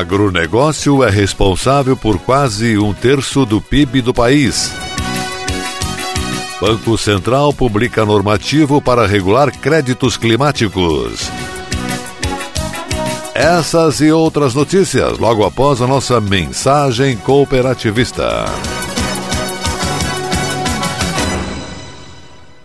Agronegócio é responsável por quase um terço do PIB do país. Banco Central publica normativo para regular créditos climáticos. Essas e outras notícias logo após a nossa mensagem cooperativista.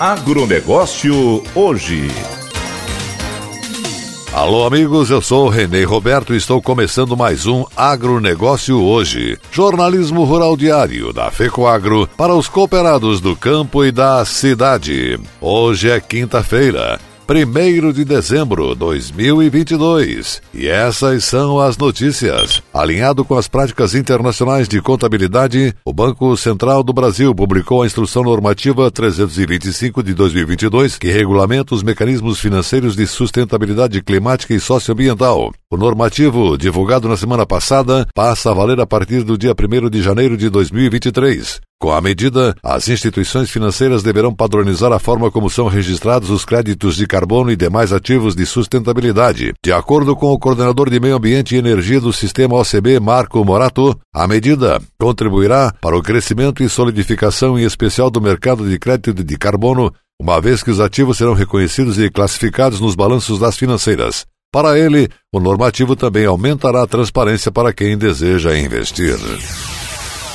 Agronegócio hoje. Alô, amigos, eu sou Renê Roberto e estou começando mais um Agronegócio Hoje. Jornalismo Rural Diário da FECOAGRO para os cooperados do campo e da cidade. Hoje é quinta-feira, 1 de dezembro de 2022. E essas são as notícias. Alinhado com as práticas internacionais de contabilidade, o Banco Central do Brasil publicou a Instrução Normativa 325 de 2022, que regulamenta os mecanismos financeiros de sustentabilidade climática e socioambiental. O normativo, divulgado na semana passada, passa a valer a partir do dia 1 de janeiro de 2023. Com a medida, as instituições financeiras deverão padronizar a forma como são registrados os créditos de carbono e demais ativos de sustentabilidade. De acordo com o coordenador de Meio Ambiente e Energia do Sistema OCB, Marco Morato, a medida contribuirá para o crescimento e solidificação em especial do mercado de crédito de carbono, uma vez que os ativos serão reconhecidos e classificados nos balanços das financeiras. Para ele, o normativo também aumentará a transparência para quem deseja investir.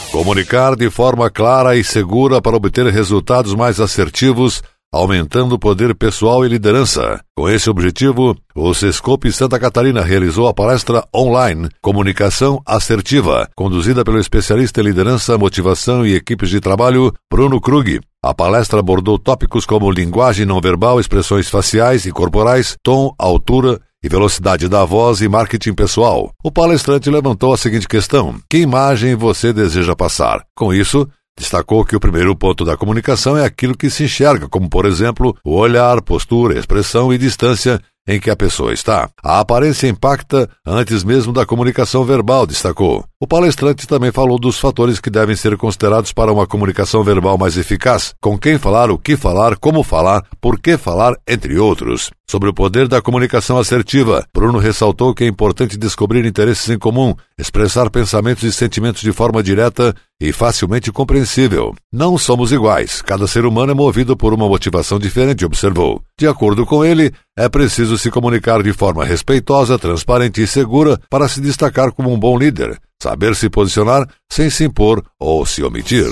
Comunicar de forma clara e segura para obter resultados mais assertivos, aumentando o poder pessoal e liderança. Com esse objetivo, o Sescope Santa Catarina realizou a palestra online Comunicação Assertiva, conduzida pelo especialista em liderança, motivação e equipes de trabalho, Bruno Krug. A palestra abordou tópicos como linguagem não verbal, expressões faciais e corporais, tom, altura e velocidade da voz e marketing pessoal. O palestrante levantou a seguinte questão: que imagem você deseja passar? Com isso, Destacou que o primeiro ponto da comunicação é aquilo que se enxerga, como, por exemplo, o olhar, postura, expressão e distância em que a pessoa está. A aparência impacta antes mesmo da comunicação verbal, destacou. O palestrante também falou dos fatores que devem ser considerados para uma comunicação verbal mais eficaz: com quem falar, o que falar, como falar, por que falar, entre outros. Sobre o poder da comunicação assertiva, Bruno ressaltou que é importante descobrir interesses em comum, expressar pensamentos e sentimentos de forma direta e facilmente compreensível. Não somos iguais, cada ser humano é movido por uma motivação diferente, observou. De acordo com ele, é preciso se comunicar de forma respeitosa, transparente e segura para se destacar como um bom líder, saber se posicionar sem se impor ou se omitir.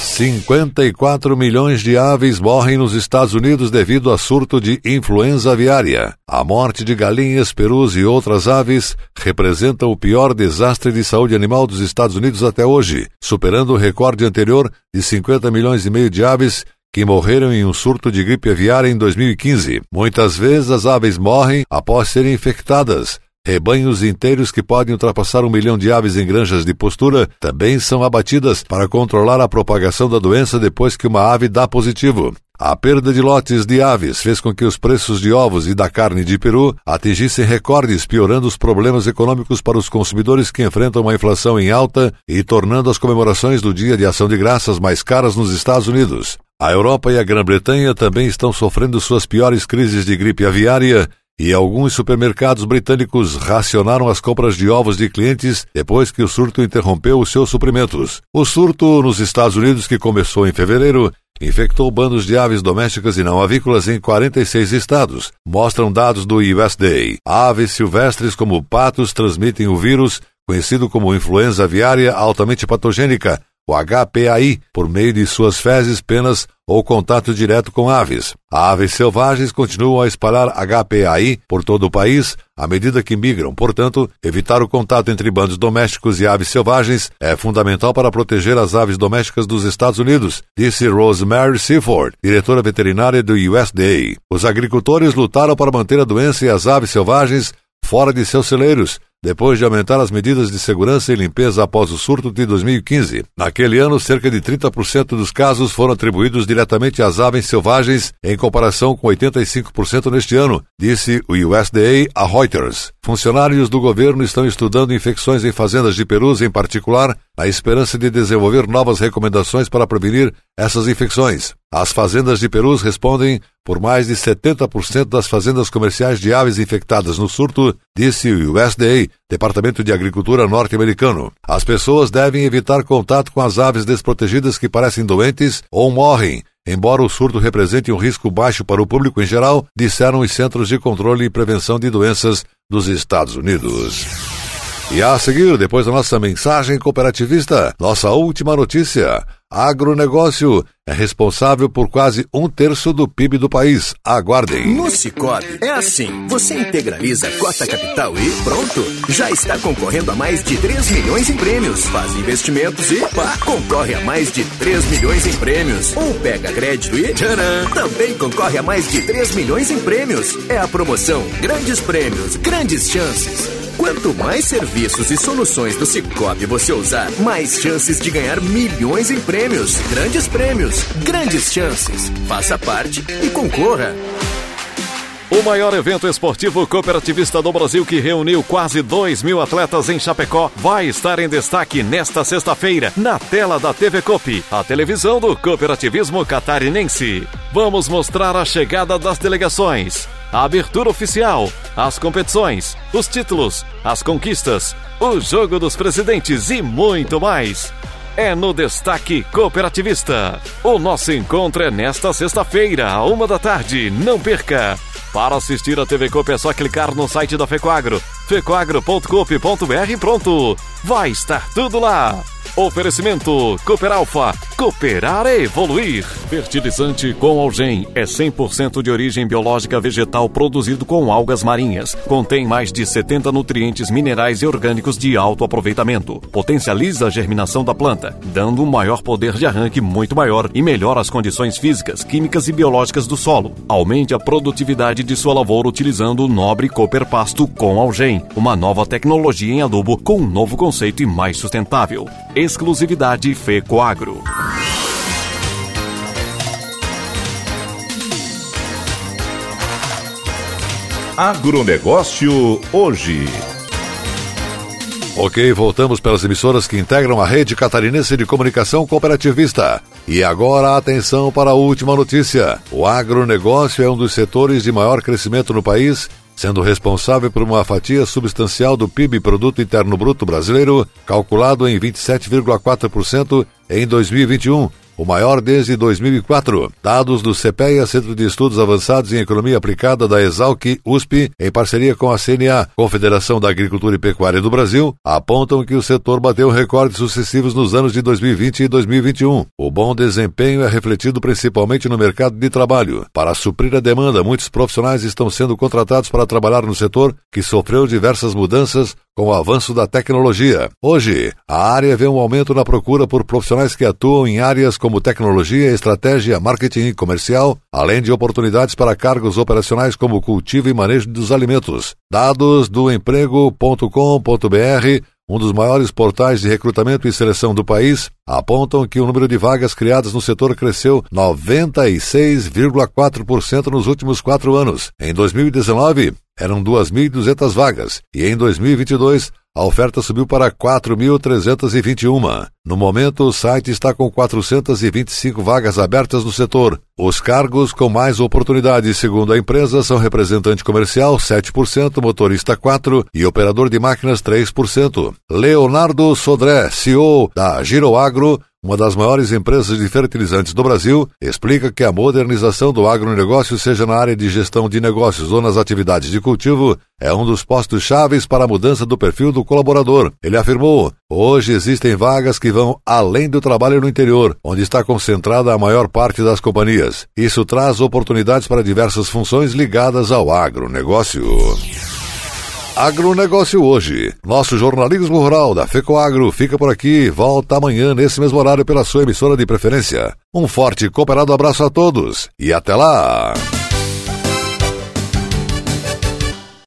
54 milhões de aves morrem nos Estados Unidos devido a surto de influenza aviária. A morte de galinhas, perus e outras aves representa o pior desastre de saúde animal dos Estados Unidos até hoje, superando o recorde anterior de 50 milhões e meio de aves que morreram em um surto de gripe aviária em 2015. Muitas vezes as aves morrem após serem infectadas, Rebanhos inteiros que podem ultrapassar um milhão de aves em granjas de postura também são abatidas para controlar a propagação da doença depois que uma ave dá positivo. A perda de lotes de aves fez com que os preços de ovos e da carne de peru atingissem recordes, piorando os problemas econômicos para os consumidores que enfrentam uma inflação em alta e tornando as comemorações do Dia de Ação de Graças mais caras nos Estados Unidos. A Europa e a Grã-Bretanha também estão sofrendo suas piores crises de gripe aviária e alguns supermercados britânicos racionaram as compras de ovos de clientes depois que o surto interrompeu os seus suprimentos. O surto nos Estados Unidos, que começou em fevereiro, infectou bandos de aves domésticas e não avícolas em 46 estados, mostram dados do USDA. Aves silvestres como patos transmitem o vírus, conhecido como influenza aviária altamente patogênica, o HPAI, por meio de suas fezes, penas ou contato direto com aves. Aves selvagens continuam a espalhar HPAI por todo o país à medida que migram. Portanto, evitar o contato entre bandos domésticos e aves selvagens é fundamental para proteger as aves domésticas dos Estados Unidos, disse Rosemary Seaford, diretora veterinária do USDA. Os agricultores lutaram para manter a doença e as aves selvagens fora de seus celeiros, depois de aumentar as medidas de segurança e limpeza após o surto de 2015. Naquele ano, cerca de 30% dos casos foram atribuídos diretamente às aves selvagens, em comparação com 85% neste ano, disse o USDA a Reuters. Funcionários do governo estão estudando infecções em fazendas de perus, em particular, na esperança de desenvolver novas recomendações para prevenir essas infecções. As fazendas de perus respondem por mais de 70% das fazendas comerciais de aves infectadas no surto, disse o USDA, Departamento de Agricultura norte-americano. As pessoas devem evitar contato com as aves desprotegidas que parecem doentes ou morrem, embora o surto represente um risco baixo para o público em geral, disseram os Centros de Controle e Prevenção de Doenças dos Estados Unidos. E a seguir, depois da nossa mensagem cooperativista, nossa última notícia. Agronegócio é responsável por quase um terço do PIB do país. Aguardem. No Cicobi é assim: você integraliza a cota capital e pronto. Já está concorrendo a mais de 3 milhões em prêmios. Faz investimentos e pá, concorre a mais de 3 milhões em prêmios. Ou pega crédito e tcharam, também concorre a mais de 3 milhões em prêmios. É a promoção Grandes Prêmios, Grandes Chances. Quanto mais serviços e soluções do Cicobi você usar, mais chances de ganhar milhões em prêmios. Grandes prêmios, grandes chances. Faça parte e concorra. O maior evento esportivo cooperativista do Brasil que reuniu quase 2 mil atletas em Chapecó vai estar em destaque nesta sexta-feira na tela da TV Cop, a televisão do cooperativismo catarinense. Vamos mostrar a chegada das delegações, a abertura oficial, as competições, os títulos, as conquistas, o jogo dos presidentes e muito mais. É no Destaque Cooperativista. O nosso encontro é nesta sexta-feira, a uma da tarde. Não perca! Para assistir a TV Coop é só clicar no site da Fecoagro, fecoagro.coop.br pronto! Vai estar tudo lá! Oferecimento Cooper Alfa. Cooperar é evoluir. Fertilizante com Algem é 100% de origem biológica vegetal produzido com algas marinhas. Contém mais de 70 nutrientes minerais e orgânicos de alto aproveitamento. Potencializa a germinação da planta, dando um maior poder de arranque muito maior e melhora as condições físicas, químicas e biológicas do solo. Aumente a produtividade de sua lavoura utilizando o nobre Cooper Pasto com Algem, uma nova tecnologia em adubo com um novo conceito e mais sustentável. Exclusividade FECOAGRO. Agronegócio hoje. Ok, voltamos pelas emissoras que integram a rede catarinense de comunicação cooperativista. E agora atenção para a última notícia. O agronegócio é um dos setores de maior crescimento no país sendo responsável por uma fatia substancial do PIB Produto Interno Bruto brasileiro, calculado em 27,4% em 2021, o maior desde 2004. Dados do CPEA, Centro de Estudos Avançados em Economia Aplicada da Exalc USP, em parceria com a CNA, Confederação da Agricultura e Pecuária do Brasil, apontam que o setor bateu recordes sucessivos nos anos de 2020 e 2021. O bom desempenho é refletido principalmente no mercado de trabalho. Para suprir a demanda, muitos profissionais estão sendo contratados para trabalhar no setor, que sofreu diversas mudanças com o avanço da tecnologia. Hoje, a área vê um aumento na procura por profissionais que atuam em áreas como tecnologia, estratégia, marketing e comercial, além de oportunidades para cargos operacionais como cultivo e manejo dos alimentos. Dados do emprego.com.br um dos maiores portais de recrutamento e seleção do país, apontam que o número de vagas criadas no setor cresceu 96,4% nos últimos quatro anos. Em 2019, eram 2.200 vagas e em 2022 a oferta subiu para 4.321. No momento, o site está com 425 vagas abertas no setor. Os cargos com mais oportunidades, segundo a empresa, são representante comercial 7%, motorista 4% e operador de máquinas 3%. Leonardo Sodré, CEO da Giroagro, uma das maiores empresas de fertilizantes do Brasil, explica que a modernização do agronegócio, seja na área de gestão de negócios ou nas atividades de cultivo, é um dos postos chaves para a mudança do perfil do colaborador. Ele afirmou: hoje existem vagas que vão além do trabalho no interior, onde está concentrada a maior parte das companhias. Isso traz oportunidades para diversas funções ligadas ao agronegócio. Agronegócio hoje. Nosso jornalismo rural da FECOAGro fica por aqui. Volta amanhã nesse mesmo horário pela sua emissora de preferência. Um forte e cooperado abraço a todos e até lá!